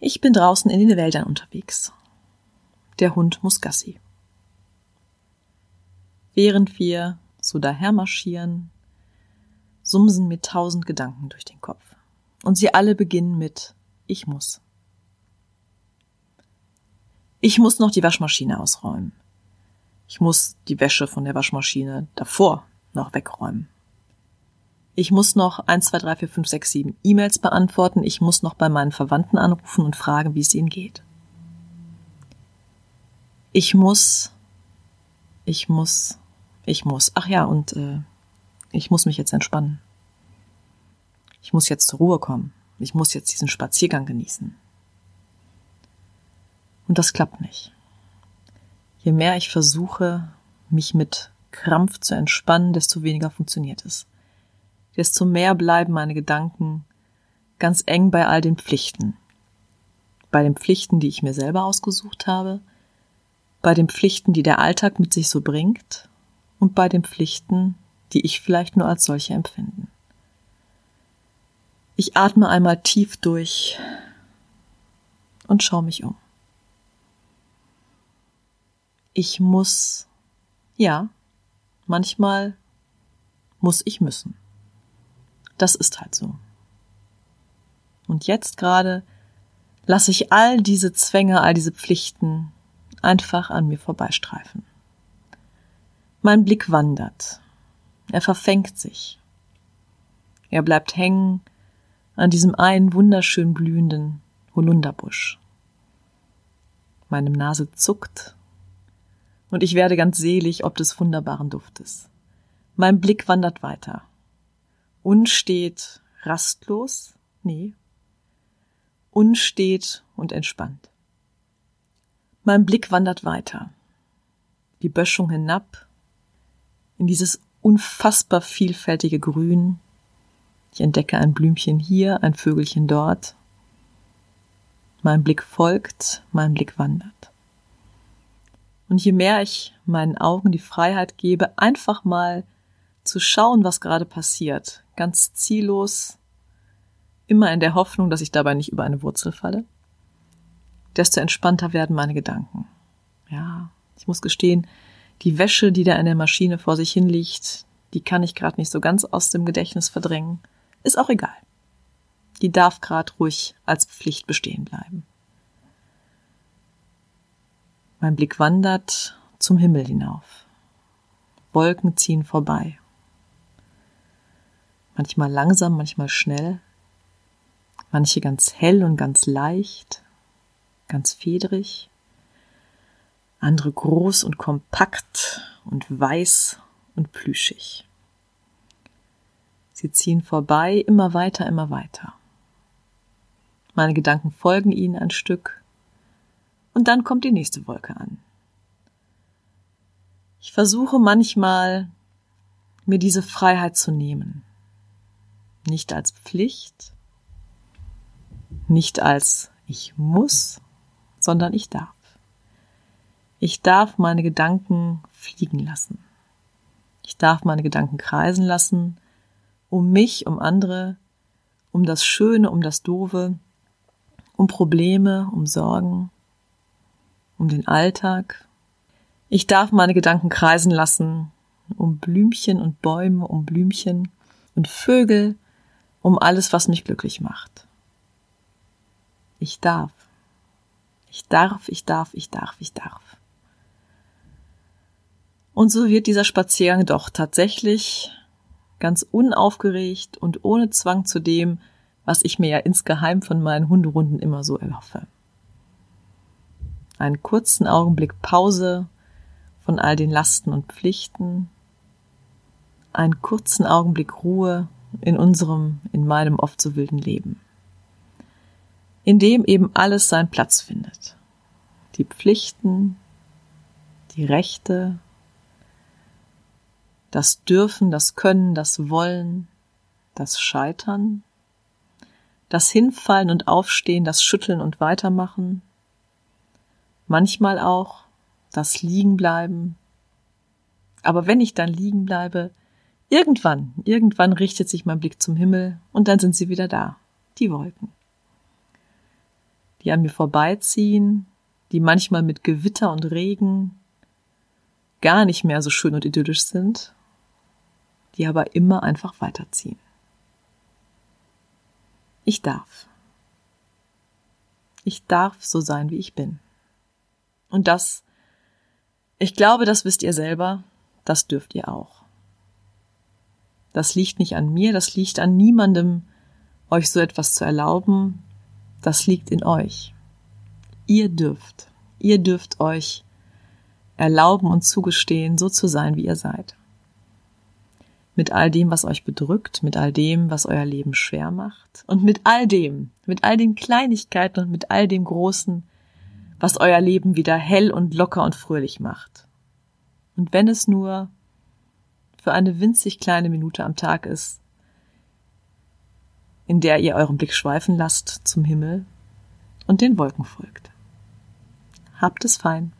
Ich bin draußen in den Wäldern unterwegs. Der Hund muss Gassi. Während wir so daher marschieren, sumsen mir tausend Gedanken durch den Kopf. Und sie alle beginnen mit Ich muss. Ich muss noch die Waschmaschine ausräumen. Ich muss die Wäsche von der Waschmaschine davor noch wegräumen. Ich muss noch 1, 2, 3, 4, 5, 6, 7 E-Mails beantworten. Ich muss noch bei meinen Verwandten anrufen und fragen, wie es ihnen geht. Ich muss, ich muss, ich muss. Ach ja, und äh, ich muss mich jetzt entspannen. Ich muss jetzt zur Ruhe kommen. Ich muss jetzt diesen Spaziergang genießen. Und das klappt nicht. Je mehr ich versuche, mich mit Krampf zu entspannen, desto weniger funktioniert es. Desto mehr bleiben meine Gedanken ganz eng bei all den Pflichten. Bei den Pflichten, die ich mir selber ausgesucht habe, bei den Pflichten, die der Alltag mit sich so bringt und bei den Pflichten, die ich vielleicht nur als solche empfinden. Ich atme einmal tief durch und schaue mich um. Ich muss, ja, manchmal muss ich müssen. Das ist halt so. Und jetzt gerade lasse ich all diese Zwänge, all diese Pflichten einfach an mir vorbeistreifen. Mein Blick wandert. Er verfängt sich. Er bleibt hängen an diesem einen wunderschön blühenden Holunderbusch. Meine Nase zuckt und ich werde ganz selig ob des wunderbaren Duftes. Mein Blick wandert weiter. Unstet, rastlos, nee, unstet und entspannt. Mein Blick wandert weiter. Die Böschung hinab in dieses unfassbar vielfältige Grün, ich entdecke ein Blümchen hier, ein Vögelchen dort. Mein Blick folgt, mein Blick wandert. Und je mehr ich meinen Augen die Freiheit gebe, einfach mal zu schauen, was gerade passiert, ganz ziellos, immer in der Hoffnung, dass ich dabei nicht über eine Wurzel falle, desto entspannter werden meine Gedanken. Ja, ich muss gestehen, die Wäsche, die da in der Maschine vor sich hin liegt, die kann ich gerade nicht so ganz aus dem Gedächtnis verdrängen. Ist auch egal. Die darf grad ruhig als Pflicht bestehen bleiben. Mein Blick wandert zum Himmel hinauf. Wolken ziehen vorbei. Manchmal langsam, manchmal schnell. Manche ganz hell und ganz leicht, ganz federig. Andere groß und kompakt und weiß und plüschig. Sie ziehen vorbei, immer weiter, immer weiter. Meine Gedanken folgen ihnen ein Stück und dann kommt die nächste Wolke an. Ich versuche manchmal, mir diese Freiheit zu nehmen. Nicht als Pflicht, nicht als ich muss, sondern ich darf. Ich darf meine Gedanken fliegen lassen. Ich darf meine Gedanken kreisen lassen um mich, um andere, um das Schöne, um das Doofe, um Probleme, um Sorgen, um den Alltag. Ich darf meine Gedanken kreisen lassen, um Blümchen und Bäume, um Blümchen und Vögel, um alles, was mich glücklich macht. Ich darf. Ich darf, ich darf, ich darf, ich darf. Und so wird dieser Spaziergang doch tatsächlich ganz unaufgeregt und ohne Zwang zu dem, was ich mir ja insgeheim von meinen Hunderunden immer so erhoffe. Einen kurzen Augenblick Pause von all den Lasten und Pflichten, einen kurzen Augenblick Ruhe in unserem, in meinem oft so wilden Leben, in dem eben alles seinen Platz findet. Die Pflichten, die Rechte, das Dürfen, das Können, das Wollen, das Scheitern, das Hinfallen und Aufstehen, das Schütteln und Weitermachen, manchmal auch das Liegenbleiben. Aber wenn ich dann liegen bleibe, irgendwann, irgendwann richtet sich mein Blick zum Himmel und dann sind sie wieder da, die Wolken. die an mir vorbeiziehen, die manchmal mit Gewitter und Regen gar nicht mehr so schön und idyllisch sind, die aber immer einfach weiterziehen. Ich darf. Ich darf so sein, wie ich bin. Und das, ich glaube, das wisst ihr selber, das dürft ihr auch. Das liegt nicht an mir, das liegt an niemandem, euch so etwas zu erlauben, das liegt in euch. Ihr dürft, ihr dürft euch erlauben und zugestehen, so zu sein, wie ihr seid. Mit all dem, was euch bedrückt, mit all dem, was euer Leben schwer macht und mit all dem, mit all den Kleinigkeiten und mit all dem Großen, was euer Leben wieder hell und locker und fröhlich macht. Und wenn es nur für eine winzig kleine Minute am Tag ist, in der ihr euren Blick schweifen lasst zum Himmel und den Wolken folgt. Habt es fein.